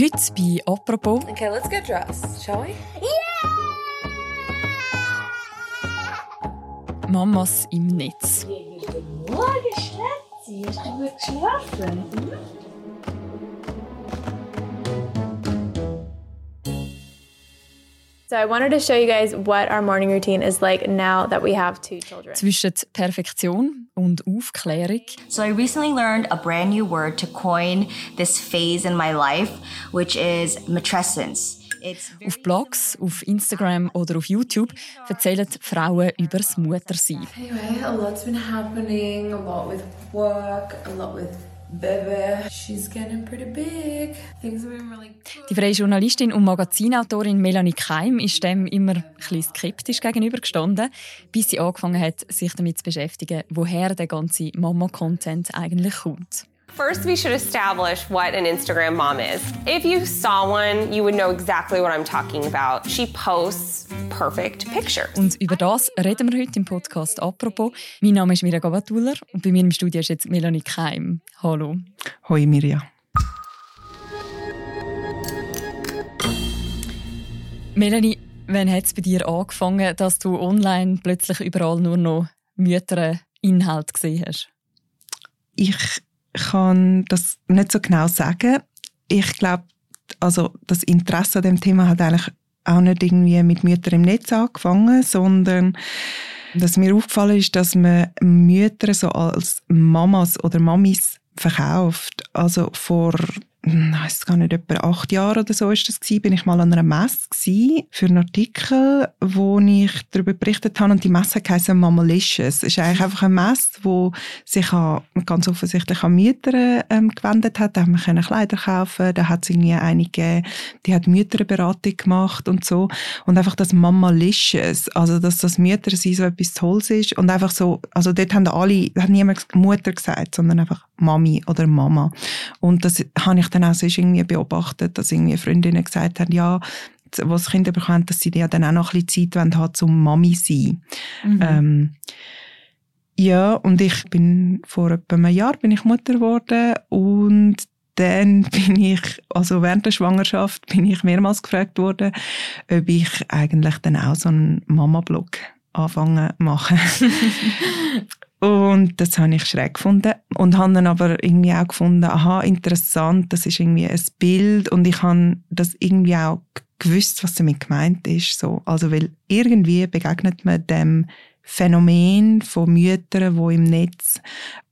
Heute bei «Apropos». Okay, let's get dressed, shall we? Mamas im Netz. Morgen, Schätzi. Hast du gut geschlafen? Zwischen Perfektion und Aufklärung. So I recently learned a brand new word to coin this phase in my life, which is matrescence. Auf Blogs, auf Instagram oder auf YouTube erzählen Frauen über das Muttersein. Anyway, a lot's been happening, a lot with work, a lot with Die freie Journalistin und Magazinautorin Melanie Keim ist dem immer ein skeptisch gegenübergestanden, bis sie angefangen hat, sich damit zu beschäftigen, woher der ganze Mama-Content eigentlich kommt. First, we should establish what an Instagram mom is. If you saw one, you would know exactly what I'm talking about. She posts perfect pictures. Und über das reden wir heute im Podcast «Apropos». Mein Name ist Mirja Gabatuller und bei mir im Studio ist jetzt Melanie Keim. Hallo. Hoi Mirja. Melanie, wann hat es bei dir angefangen, dass du online plötzlich überall nur noch Mütter-Inhalt gesehen hast? Ich kann das nicht so genau sagen. Ich glaube, also das Interesse an dem Thema hat eigentlich auch nicht irgendwie mit Müttern im Netz angefangen, sondern dass mir aufgefallen ist, dass man Mütter so als Mamas oder Mamis verkauft. Also vor weiß gar nicht, etwa acht Jahre oder so ist das gewesen, bin ich mal an einer Messe gewesen, für einen Artikel, wo ich darüber berichtet habe und die Messe heisst Mamalicious. Es ist eigentlich einfach eine Messe, wo sich an, ganz offensichtlich an Mütter ähm, gewendet hat. Da haben wir Kleider kaufen, da hat es irgendwie einige, die hat Mütterberatung gemacht und so und einfach das Mamalicious, also dass das Mütter sein so etwas Tolles ist und einfach so, also dort haben alle, hat niemand Mutter gesagt, sondern einfach Mami oder Mama und das habe ich dann auch sonst irgendwie beobachtet, dass irgendwie Freundinnen gesagt haben, ja, was Kinder bekommen, dass sie ja dann auch noch ein bisschen Zeit haben, zum Mami sein. Mhm. Ähm, ja, und ich bin vor etwa einem Jahr bin ich Mutter geworden und dann bin ich, also während der Schwangerschaft, bin ich mehrmals gefragt worden, ob ich eigentlich dann auch so einen Mama-Blog anfangen machen. Und das habe ich schräg gefunden. Und habe dann aber irgendwie auch gefunden, aha, interessant, das ist irgendwie ein Bild. Und ich habe das irgendwie auch gewusst, was damit gemeint ist. So. Also, weil irgendwie begegnet man dem Phänomen von Müttern, die im Netz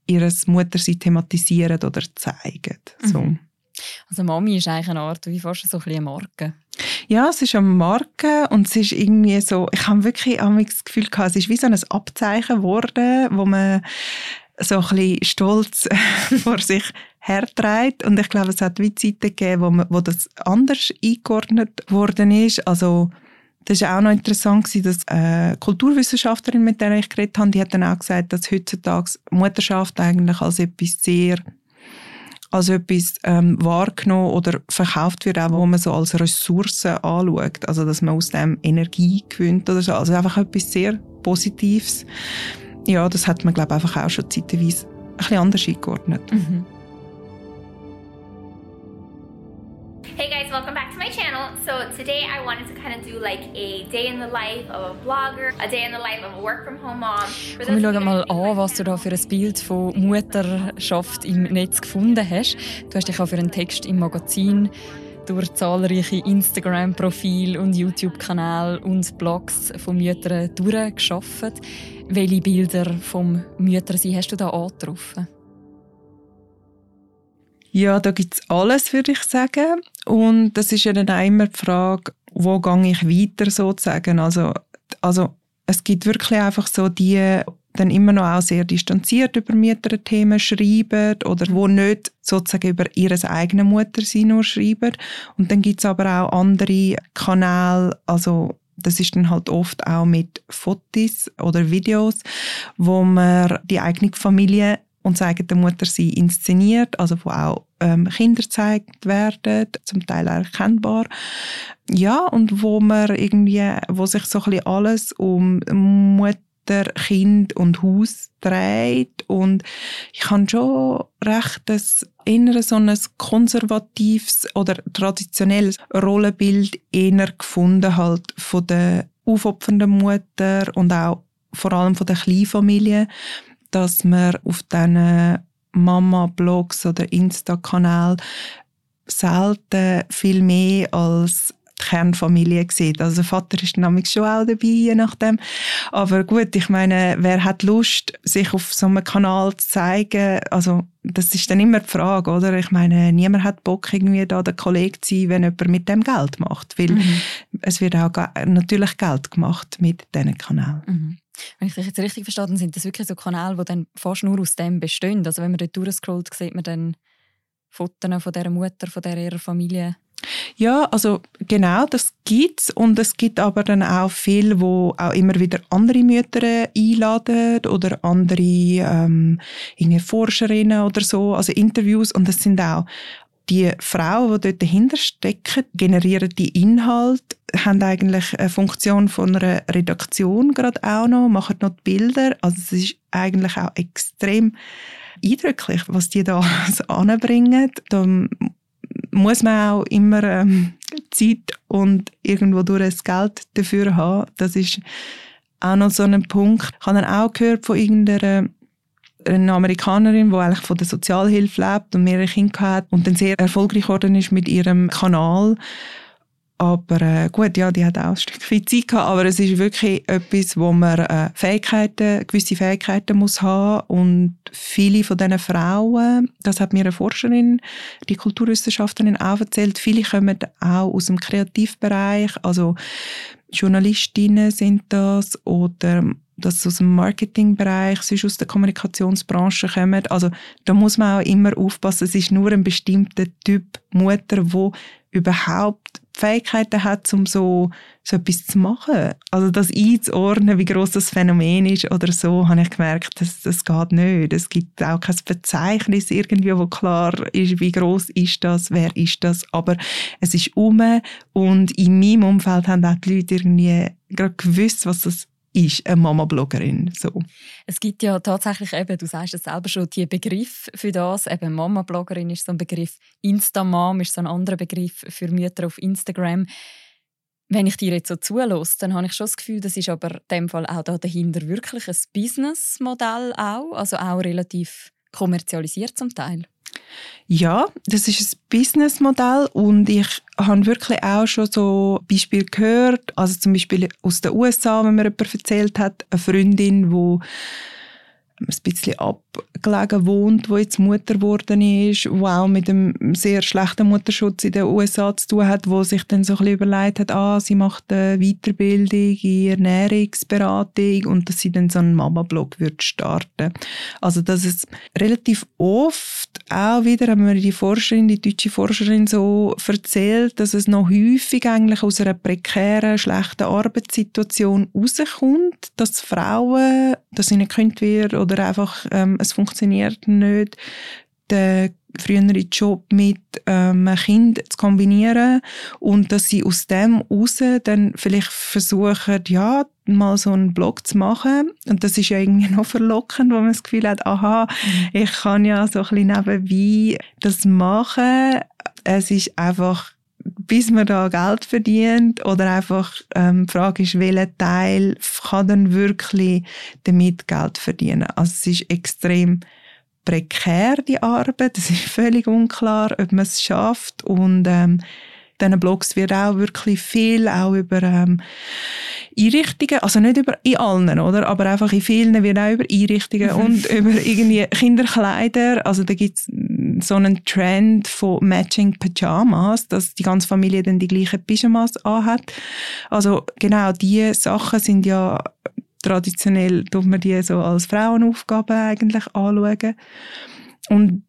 ihr Muttersein thematisieren oder zeigen. So. Mhm. Also Mami ist eigentlich eine Art, wie fast so ein bisschen Marke. Ja, es ist eine Marke und es ist irgendwie so, ich habe wirklich das Gefühl gehabt, es ist wie so ein Abzeichen geworden, wo man so ein bisschen stolz vor sich herträgt. Und ich glaube, es hat wie Zeiten gegeben, wo, man, wo das anders eingeordnet worden ist. Also, das war auch noch interessant, dass eine Kulturwissenschaftlerin, mit der ich geredet habe, die hat dann auch gesagt, dass heutzutage Mutterschaft eigentlich als etwas sehr als etwas ähm, wahrgenommen oder verkauft wird, auch wo man so als Ressource anschaut. Also, dass man aus dem Energie gewinnt oder so. Also einfach etwas sehr Positives. Ja, das hat man, glaube ich, einfach auch schon zeitweise ein bisschen anders eingeordnet. Mhm. Hey So today I wanted to kind of do like a day in the life of a blogger, a day in the life of a work from home mom. Komm, wir schauen mal an, was du da für ein Bild von Mutterschaft im Netz gefunden hast. Du hast dich auch für einen Text im Magazin durch zahlreiche Instagram-Profile und YouTube-Kanäle und Blogs von Müttern durchgeschafft. Welche Bilder vom Müttersein hast du da angetroffen? Ja, da gibt's alles, würde ich sagen. Und das ist ja dann auch immer die Frage, wo gehe ich weiter sozusagen. Also, also es gibt wirklich einfach so die, dann immer noch auch sehr distanziert über Mütterthemen schreiben oder wo nicht sozusagen über ihr eigenes Muttersein nur schreiben. Und dann gibt's aber auch andere Kanäle, also das ist dann halt oft auch mit Fotos oder Videos, wo man die eigene Familie und das eigene Muttersein inszeniert, also wo auch ähm, Kinder gezeigt werden, zum Teil erkennbar. Ja, und wo man irgendwie, wo sich so ein bisschen alles um Mutter, Kind und Haus trägt. Und ich habe schon recht das eher so ein konservatives oder traditionelles Rollenbild eher gefunden halt von der aufopfernden Mutter und auch vor allem von der Kleinfamilie, dass man auf diesen Mama-Blogs oder Insta-Kanal selten viel mehr als die Kernfamilie sieht. Also der Vater ist nämlich schon auch dabei, je nachdem. Aber gut, ich meine, wer hat Lust, sich auf so einem Kanal zu zeigen? Also das ist dann immer die Frage, oder? Ich meine, niemand hat Bock, irgendwie da der Kollege zu sein, wenn jemand mit dem Geld macht. Weil mhm. es wird auch natürlich Geld gemacht mit diesen Kanälen. Mhm. Wenn ich dich jetzt richtig verstehe, dann sind das wirklich so Kanäle, die dann fast nur aus dem bestehen. Also wenn man dort durchscrollt, sieht man dann Fotos von dieser Mutter, von dieser ihrer Familie. Ja, also genau, das gibt's und es gibt aber dann auch viele, wo auch immer wieder andere Mütter einladen oder andere ähm, Forscherinnen oder so, also Interviews und das sind auch die Frauen, die dort dahinter stecken, generieren die Inhalte, haben eigentlich eine Funktion von einer Redaktion gerade auch noch, machen noch die Bilder. Also es ist eigentlich auch extrem eindrücklich, was die da anbringen. Da muss man auch immer ähm, Zeit und irgendwo durch das Geld dafür haben. Das ist auch noch so ein Punkt. Ich habe dann auch gehört von irgendeiner eine Amerikanerin, die eigentlich von der Sozialhilfe lebt und mehrere Kinder hat und dann sehr erfolgreich geworden ist mit ihrem Kanal. Aber äh, gut, ja, die hat auch ein Stück viel Zeit gehabt, aber es ist wirklich etwas, wo man äh, Fähigkeiten, gewisse Fähigkeiten muss haben und viele von diesen Frauen, das hat mir eine Forscherin, die Kulturwissenschaftlerin auch erzählt, viele kommen auch aus dem Kreativbereich, also Journalistinnen sind das oder dass sie aus dem Marketingbereich, sonst aus der Kommunikationsbranche kommen. Also da muss man auch immer aufpassen, es ist nur ein bestimmter Typ Mutter, wo überhaupt Fähigkeiten hat, um so, so etwas zu machen. Also das einzuordnen, wie groß das Phänomen ist oder so, habe ich gemerkt, das, das geht nicht. Es gibt auch kein Verzeichnis irgendwie, wo klar ist, wie groß ist das, wer ist das. Aber es ist um und in meinem Umfeld haben auch die Leute irgendwie gerade gewusst, was das ist eine Mama-Bloggerin. So. Es gibt ja tatsächlich eben, du sagst es selber schon, die Begriff für das. Mama-Bloggerin ist so ein Begriff, Insta-Mom ist so ein anderer Begriff für Mütter auf Instagram. Wenn ich dir jetzt so zulasse, dann habe ich schon das Gefühl, das ist aber in dem Fall auch da dahinter wirklich ein Businessmodell auch, also auch relativ kommerzialisiert zum Teil. Ja, das ist ein Businessmodell und ich habe wirklich auch schon so Beispiele gehört, also zum Beispiel aus den USA, wenn mir jemand erzählt hat, eine Freundin, die ein bisschen abgelegen wohnt, wo jetzt Mutter geworden ist, wo auch mit einem sehr schlechten Mutterschutz in den USA zu tun hat, wo sich dann so ein bisschen überlegt hat, ah, sie macht eine Weiterbildung in Ernährungsberatung und dass sie dann so einen Mama-Blog wird starten. Also dass es relativ oft auch wieder, haben mir die Forscherin, die deutsche Forscherin so erzählt, dass es noch häufig eigentlich aus einer prekären, schlechten Arbeitssituation rauskommt, dass Frauen, dass ihnen gekündigt wird oder einfach ähm, es funktioniert nicht, den früheren Job mit ähm, einem Kind zu kombinieren und dass sie aus dem raus dann vielleicht versuchen, ja, mal so einen Blog zu machen und das ist ja irgendwie noch verlockend, wo man das Gefühl hat, aha, mhm. ich kann ja so ein bisschen nebenbei das machen. Es ist einfach bis man da Geld verdient oder einfach ähm, die Frage ist, welcher Teil kann dann wirklich damit Geld verdienen. Also es ist extrem prekär, die Arbeit. Es ist völlig unklar, ob man es schafft und ähm, diesen Blogs wird auch wirklich viel auch über ähm, Einrichtungen, also nicht über in allen, oder? Aber einfach in vielen wird auch über Einrichtungen mhm. und über irgendwie Kinderkleider. Also da gibt es so einen Trend von Matching Pyjamas, dass die ganze Familie dann die gleichen Pyjamas anhat. Also genau, diese Sachen sind ja traditionell, tut man die so als Frauenaufgabe eigentlich anschauen. Und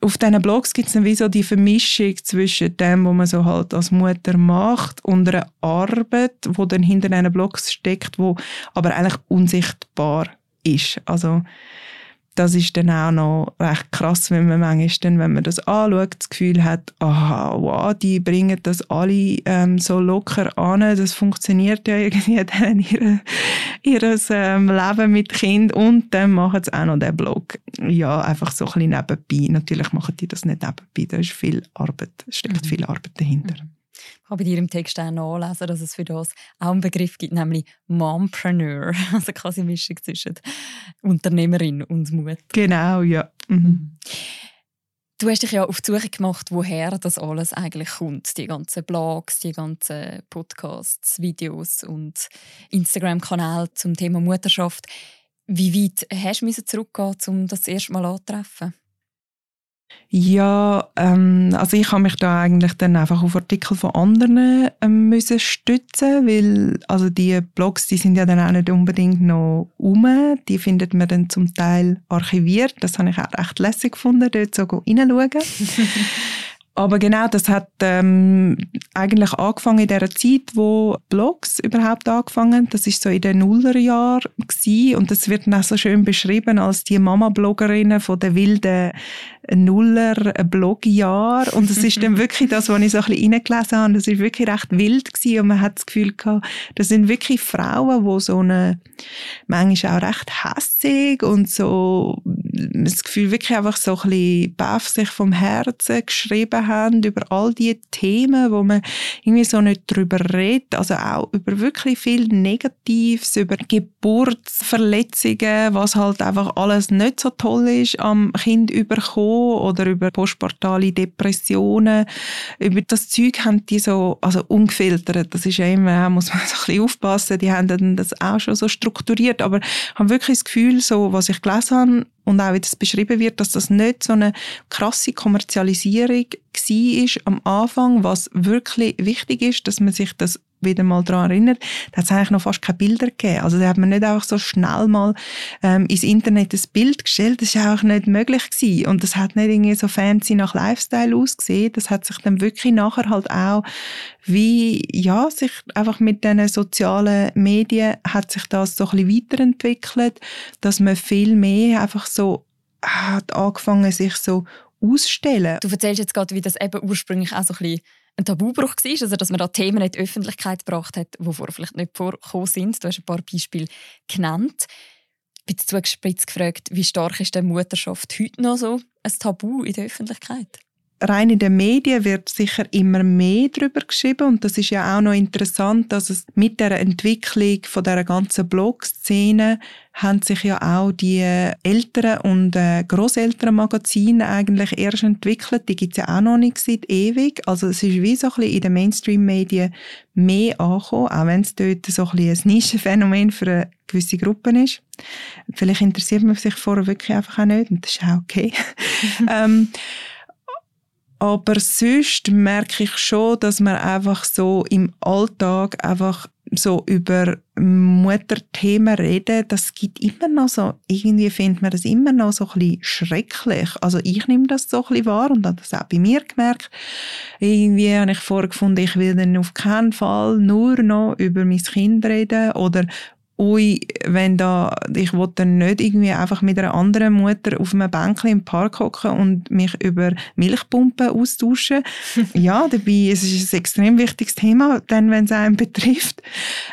auf diesen Blogs gibt es dann wie so die Vermischung zwischen dem, was man so halt als Mutter macht und einer Arbeit, die dann hinter diesen Blogs steckt, wo aber eigentlich unsichtbar ist. Also das ist dann auch noch recht krass, wenn man manchmal dann, wenn man das anschaut, das Gefühl hat, aha, wow, die bringen das alle ähm, so locker an, das funktioniert ja irgendwie dann ihre, ihres ähm, Leben mit Kind und dann machen sie auch noch den Blog. Ja, einfach so ein bisschen nebenbei. Natürlich machen die das nicht nebenbei, da ist viel Arbeit, steckt mhm. viel Arbeit dahinter. Mhm. Ich habe bei dir im Text auch nachlesen, dass es für das auch einen Begriff gibt, nämlich Mompreneur. Also quasi eine Mischung zwischen Unternehmerin und Mutter. Genau, ja. Mhm. Du hast dich ja auf die Suche gemacht, woher das alles eigentlich kommt. Die ganzen Blogs, die ganzen Podcasts, Videos und Instagram-Kanäle zum Thema Mutterschaft. Wie weit hast du zurückgehen, um das erste Mal anzutreffen? Ja, ähm, also ich habe mich da eigentlich dann einfach auf Artikel von anderen ähm, müssen stützen, weil also die Blogs, die sind ja dann auch nicht unbedingt noch um, die findet man dann zum Teil archiviert. Das habe ich auch recht lässig gefunden, dort so reinschauen. Aber genau, das hat ähm, eigentlich angefangen in der Zeit, wo Blogs überhaupt angefangen. Das ist so in den Nullerjahren und das wird dann auch so schön beschrieben als die Mama-Bloggerinnen von den wilden Nuller-Blogjahr. Und es ist dann wirklich das, was ich so ein bisschen reingelesen habe, das ist wirklich recht wild gewesen und man hat das Gefühl gehabt, das sind wirklich Frauen, die so eine, manchmal auch recht hässig und so, das Gefühl wirklich einfach so ein bisschen baff sich vom Herzen geschrieben haben über all die Themen, wo man irgendwie so nicht drüber redet, also auch über wirklich viel Negatives, über Geburtsverletzungen, was halt einfach alles nicht so toll ist am Kind überkommen oder über postportale Depressionen. Über das Zeug haben die so, also ungefiltert, das ist ja immer, muss man so ein bisschen aufpassen, die haben dann das auch schon so strukturiert, aber haben wirklich das Gefühl, so, was ich gelesen habe, und auch wie das beschrieben wird, dass das nicht so eine krasse Kommerzialisierung war am Anfang, was wirklich wichtig ist, dass man sich das wieder mal daran erinnert, da hat es eigentlich noch fast keine Bilder gegeben. Also da hat man nicht einfach so schnell mal ähm, ins Internet ein Bild gestellt. Das war auch nicht möglich gewesen. Und das hat nicht irgendwie so fancy nach Lifestyle ausgesehen. Das hat sich dann wirklich nachher halt auch wie, ja, sich einfach mit diesen sozialen Medien hat sich das so ein bisschen weiterentwickelt, dass man viel mehr einfach so hat angefangen, sich so ausstellen. Du erzählst jetzt gerade, wie das eben ursprünglich auch so ein bisschen ein Tabubruch war, also dass man da Themen in die Öffentlichkeit gebracht hat, die vorher vielleicht nicht vorgekommen sind. Du hast ein paar Beispiele genannt. Ich bin zugespitzt gefragt, wie stark ist denn Mutterschaft heute noch so ein Tabu in der Öffentlichkeit? Rein in den Medien wird sicher immer mehr darüber geschrieben und das ist ja auch noch interessant, dass es mit der Entwicklung von der ganzen Blog-Szene haben sich ja auch die älteren und äh, Magazine eigentlich erst entwickelt. Die gibt es ja auch noch nicht seit ewig. Also es ist wie so ein bisschen in den Mainstream-Medien mehr angekommen, auch wenn es dort so ein, bisschen ein Nischenphänomen für eine gewisse Gruppe ist. Vielleicht interessiert man sich vorher wirklich einfach auch nicht und das ist auch okay. ähm, aber sonst merke ich schon, dass man einfach so im Alltag einfach so über Mutterthemen reden, das gibt immer noch so, irgendwie findet man das immer noch so ein bisschen schrecklich. Also ich nehme das so ein bisschen wahr und habe das auch bei mir gemerkt. Irgendwie habe ich vorgefunden, ich will dann auf keinen Fall nur noch über mein Kind reden oder ui, wenn da, ich will dann nicht irgendwie einfach mit einer anderen Mutter auf einem Bänkchen im Park hocken und mich über Milchpumpen austauschen. ja, dabei es ist es ein extrem wichtiges Thema, dann, wenn es einen betrifft.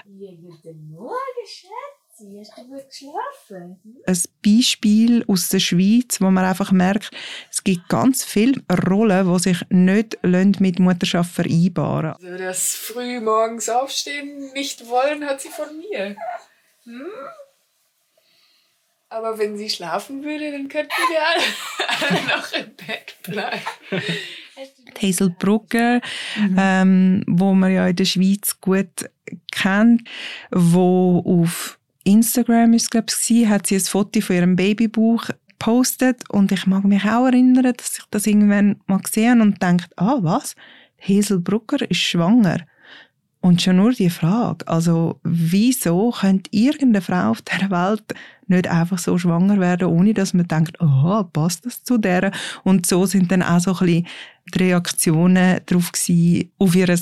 Guten Morgen, Schätze. Hast du gut geschlafen? Ein Beispiel aus der Schweiz, wo man einfach merkt, es gibt ganz viele Rollen, die sich nicht mit Mutterschaft vereinbaren Also das früh morgens aufstehen nicht wollen, hat sie von mir. Hm? Aber wenn sie schlafen würde, dann könnten wir alle, alle noch im Bett bleiben. Hazel Brugger, mhm. ähm, wo man ja in der Schweiz gut kennt, wo auf Instagram ist, glaube ich, hat sie ein Foto von ihrem Babybuch gepostet und ich mag mich auch erinnern, dass ich das irgendwann mal gesehen und denkt, ah was, Hazel Brugger ist schwanger. Und schon nur die Frage, also wieso könnte irgendeine Frau auf dieser Welt nicht einfach so schwanger werden, ohne dass man denkt, oh, passt das zu der? Und so sind dann auch so ein bisschen die Reaktionen darauf gewesen, auf ihr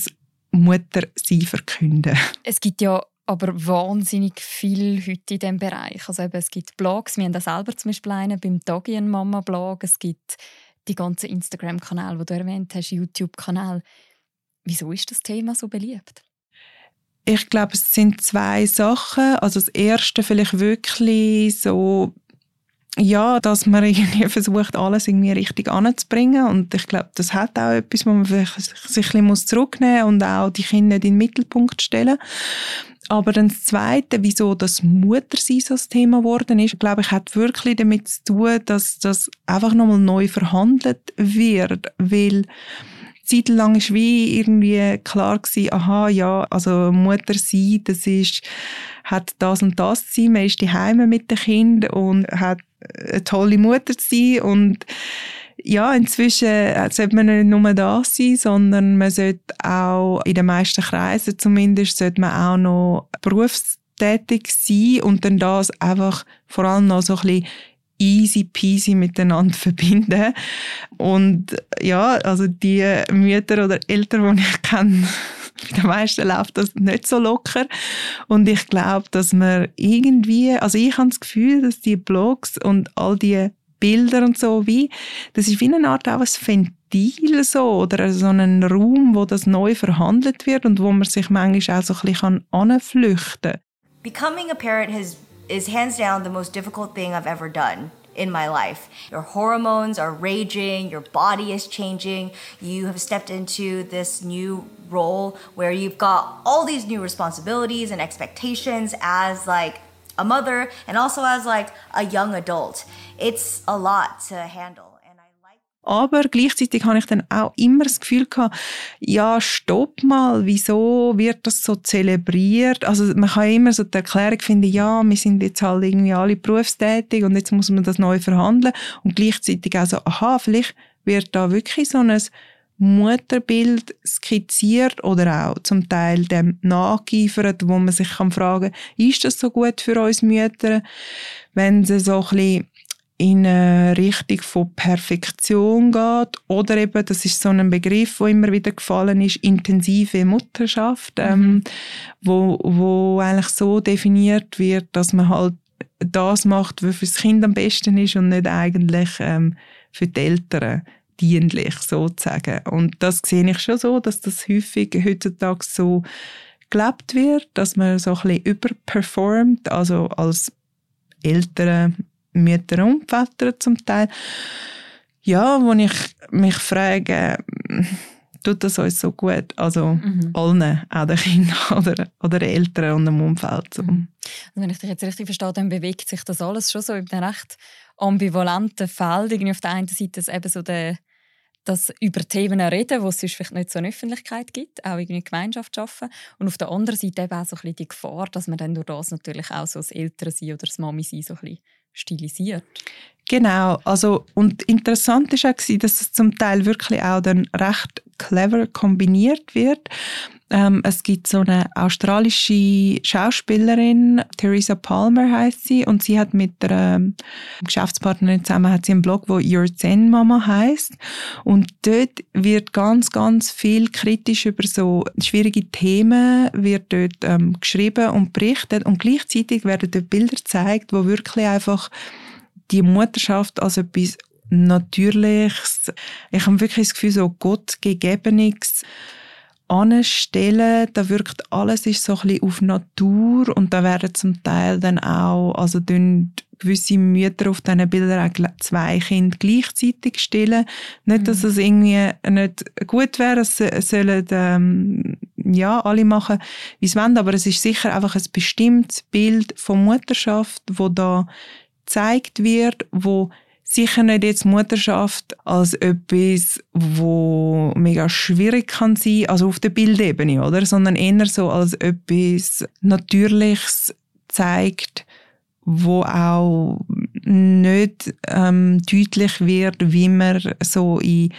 Muttersein verkünden. Es gibt ja aber wahnsinnig viel heute in diesem Bereich. Also eben, es gibt Blogs, wir haben da selber zum Beispiel einen beim Dagi Mama Blog, es gibt die ganzen Instagram-Kanäle, die du erwähnt hast, YouTube-Kanal. Wieso ist das Thema so beliebt? Ich glaube, es sind zwei Sachen. Also das erste vielleicht wirklich so ja, dass man irgendwie versucht, alles irgendwie richtig anzubringen. Und ich glaube, das hat auch etwas, wo man sich ein bisschen zurücknehmen muss und auch die Kinder in den Mittelpunkt stellen. Aber dann das Zweite, wieso das Muttersein so das Thema geworden ist, glaube ich, hat wirklich damit zu tun, dass das einfach nochmal neu verhandelt wird, weil zeitlang ist wie irgendwie klar gewesen, aha, ja, also Mutter sein, das ist, hat das und das zu sein, man ist daheim mit dem Kind und hat eine tolle Mutter zu sein. Und ja, inzwischen sollte man nicht nur da sein, sondern man sollte auch in den meisten Kreisen zumindest sollte man auch noch berufstätig sein und dann das einfach vor allem noch so ein bisschen easy peasy miteinander verbinden. Und ja, also die Mütter oder Eltern, die ich kenne, bei den meisten läuft das nicht so locker. Und ich glaube, dass man irgendwie, also ich habe das Gefühl, dass die Blogs und all die Bilder und so wie, das ist wie eine Art auch ein Ventil so oder so ein Raum, wo das neu verhandelt wird und wo man sich manchmal auch so ein bisschen anflüchten kann. Becoming a parent has is hands down the most difficult thing I've ever done in my life. Your hormones are raging, your body is changing, you have stepped into this new role where you've got all these new responsibilities and expectations as like a mother and also as like a young adult. It's a lot to handle. Aber gleichzeitig habe ich dann auch immer das Gefühl gehabt, ja, stopp mal, wieso wird das so zelebriert? Also man kann immer so die Erklärung finden, ja, wir sind jetzt halt irgendwie alle berufstätig und jetzt muss man das neu verhandeln und gleichzeitig auch so, aha, vielleicht wird da wirklich so ein Mutterbild skizziert oder auch zum Teil dem nachgeifert, wo man sich kann fragen, ist das so gut für uns Mütter, wenn sie so ein bisschen in eine Richtung von Perfektion geht oder eben, das ist so ein Begriff, wo immer wieder gefallen ist, intensive Mutterschaft, mhm. ähm, wo, wo eigentlich so definiert wird, dass man halt das macht, was für das Kind am besten ist und nicht eigentlich ähm, für die Eltern dienlich sozusagen. Und das sehe ich schon so, dass das häufig heutzutage so gelebt wird, dass man so ein bisschen überperformt, also als Eltern Mütter und Väter zum Teil. Ja, wo ich mich frage, tut das uns so gut? Also mhm. allen, auch den Kindern oder, oder den Eltern und dem Umfeld. So. Mhm. Also wenn ich dich jetzt richtig verstehe, dann bewegt sich das alles schon so in einem recht ambivalenten Feld. Irgendwie auf der einen Seite ist eben so der das über Themen reden, wo es sonst vielleicht nicht so eine Öffentlichkeit gibt, auch irgendwie Gemeinschaft schaffen. Und auf der anderen Seite eben auch so ein bisschen die Gefahr, dass man dann durch das natürlich auch so das Elternsein oder das Mami-Sein so ein bisschen stilisiert. Genau, also und interessant ist auch, dass es zum Teil wirklich auch dann recht clever kombiniert wird. Ähm, es gibt so eine australische Schauspielerin, Theresa Palmer heißt sie, und sie hat mit der ähm, Geschäftspartnerin zusammen hat sie einen Blog, wo Your Zen Mama heißt, und dort wird ganz, ganz viel kritisch über so schwierige Themen wird dort ähm, geschrieben und berichtet, und gleichzeitig werden dort Bilder gezeigt, wo wirklich einfach die Mutterschaft als etwas Natürliches, ich habe wirklich das Gefühl, so Gottgegebenes anstellen, da wirkt alles ist so ein bisschen auf Natur und da werden zum Teil dann auch, also gewisse Mütter auf diesen Bildern auch zwei Kinder gleichzeitig stillen. Nicht, dass mhm. es irgendwie nicht gut wäre, es sollen ähm, ja, alle machen, wie sie wollen, aber es ist sicher einfach ein bestimmtes Bild von Mutterschaft, wo da gezeigt wird, wo sicher nicht jetzt Mutterschaft als etwas, wo mega schwierig kann sein, also auf der Bildebene, oder, sondern eher so als etwas Natürliches zeigt, wo auch nicht ähm, deutlich wird, wie man so in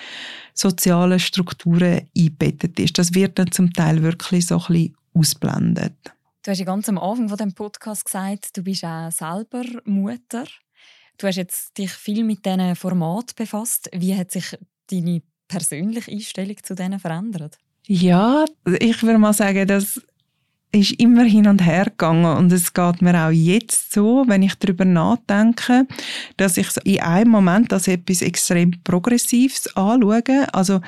soziale Strukturen einbettet ist. Das wird dann zum Teil wirklich so ein bisschen ausblendet. Du hast ja ganz am Anfang von dem Podcast gesagt, du bist auch selber Mutter. Du hast jetzt dich viel mit diesen Format befasst. Wie hat sich deine persönliche Einstellung zu denen verändert? Ja, ich würde mal sagen, dass ist immer hin und her gegangen und es geht mir auch jetzt so, wenn ich darüber nachdenke, dass ich in einem Moment als etwas extrem Progressives anschaue. Also,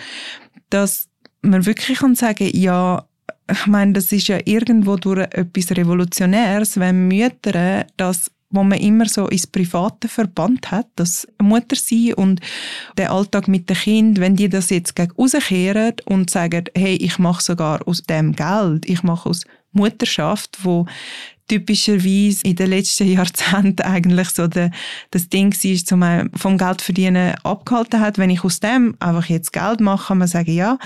dass man wirklich kann sagen, ja, ich meine, das ist ja irgendwo durch etwas Revolutionäres, wenn Mütter das wo man immer so ins Private verbannt hat, das Mutter sein und der Alltag mit dem Kind, wenn die das jetzt gegen rauskehren und sagen, hey, ich mache sogar aus dem Geld, ich mache aus Mutterschaft, wo typischerweise in den letzten Jahrzehnten eigentlich so de, das Ding war, zum vom Geld verdienen abgehalten hat. Wenn ich aus dem einfach jetzt Geld mache, kann man sagen, ja,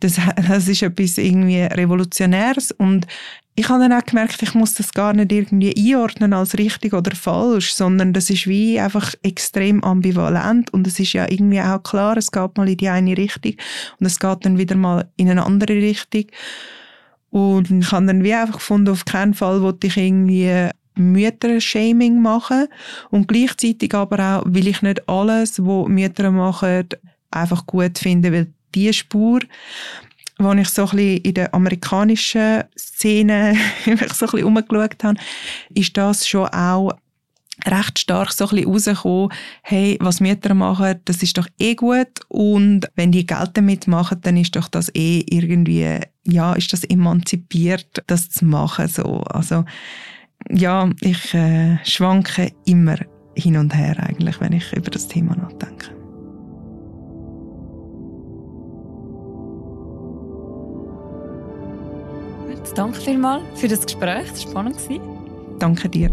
das, das ist etwas irgendwie Revolutionäres und ich habe dann auch gemerkt, ich muss das gar nicht irgendwie einordnen als richtig oder falsch, sondern das ist wie einfach extrem ambivalent und es ist ja irgendwie auch klar, es geht mal in die eine Richtung und es geht dann wieder mal in eine andere Richtung. Und ich habe dann wie einfach gefunden, auf keinen Fall wollte ich irgendwie Mütter-Shaming machen und gleichzeitig aber auch, will ich nicht alles, was Mütter machen, einfach gut finden, weil die Spur als ich so ein bisschen in der amerikanischen Szene so ein bisschen umgeschaut habe, ist das schon auch recht stark so ein bisschen hey, was Mütter machen, das ist doch eh gut und wenn die Geld damit machen, dann ist doch das eh irgendwie, ja, ist das emanzipiert, das zu machen, so. Also, ja, ich äh, schwanke immer hin und her eigentlich, wenn ich über das Thema nachdenke. Danke vielmals für das Gespräch. Das war spannend. Danke dir.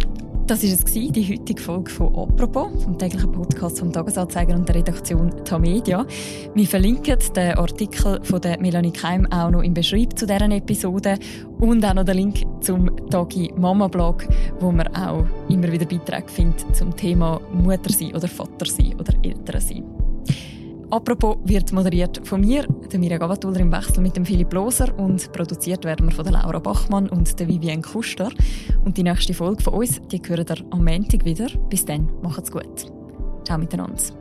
Das war es, die heutige Folge von «Apropos», vom täglichen Podcast vom Tagesanzeiger und der Redaktion Tamedia. Wir verlinken den Artikel von der Melanie Keim auch noch im Beschreib zu dieser Episode und auch noch den Link zum Tagi Mama Blog, wo man auch immer wieder Beiträge findet zum Thema Mutter sein oder Vater sein oder Eltern sein. Apropos wird moderiert von mir, der Mirja Gavatuller im Wechsel mit dem Philipp Loser und produziert werden wir von der Laura Bachmann und der Vivienne Kuster. Und die nächste Folge von uns, die hören ihr am Montag wieder. Bis dann, macht's gut. Ciao miteinander.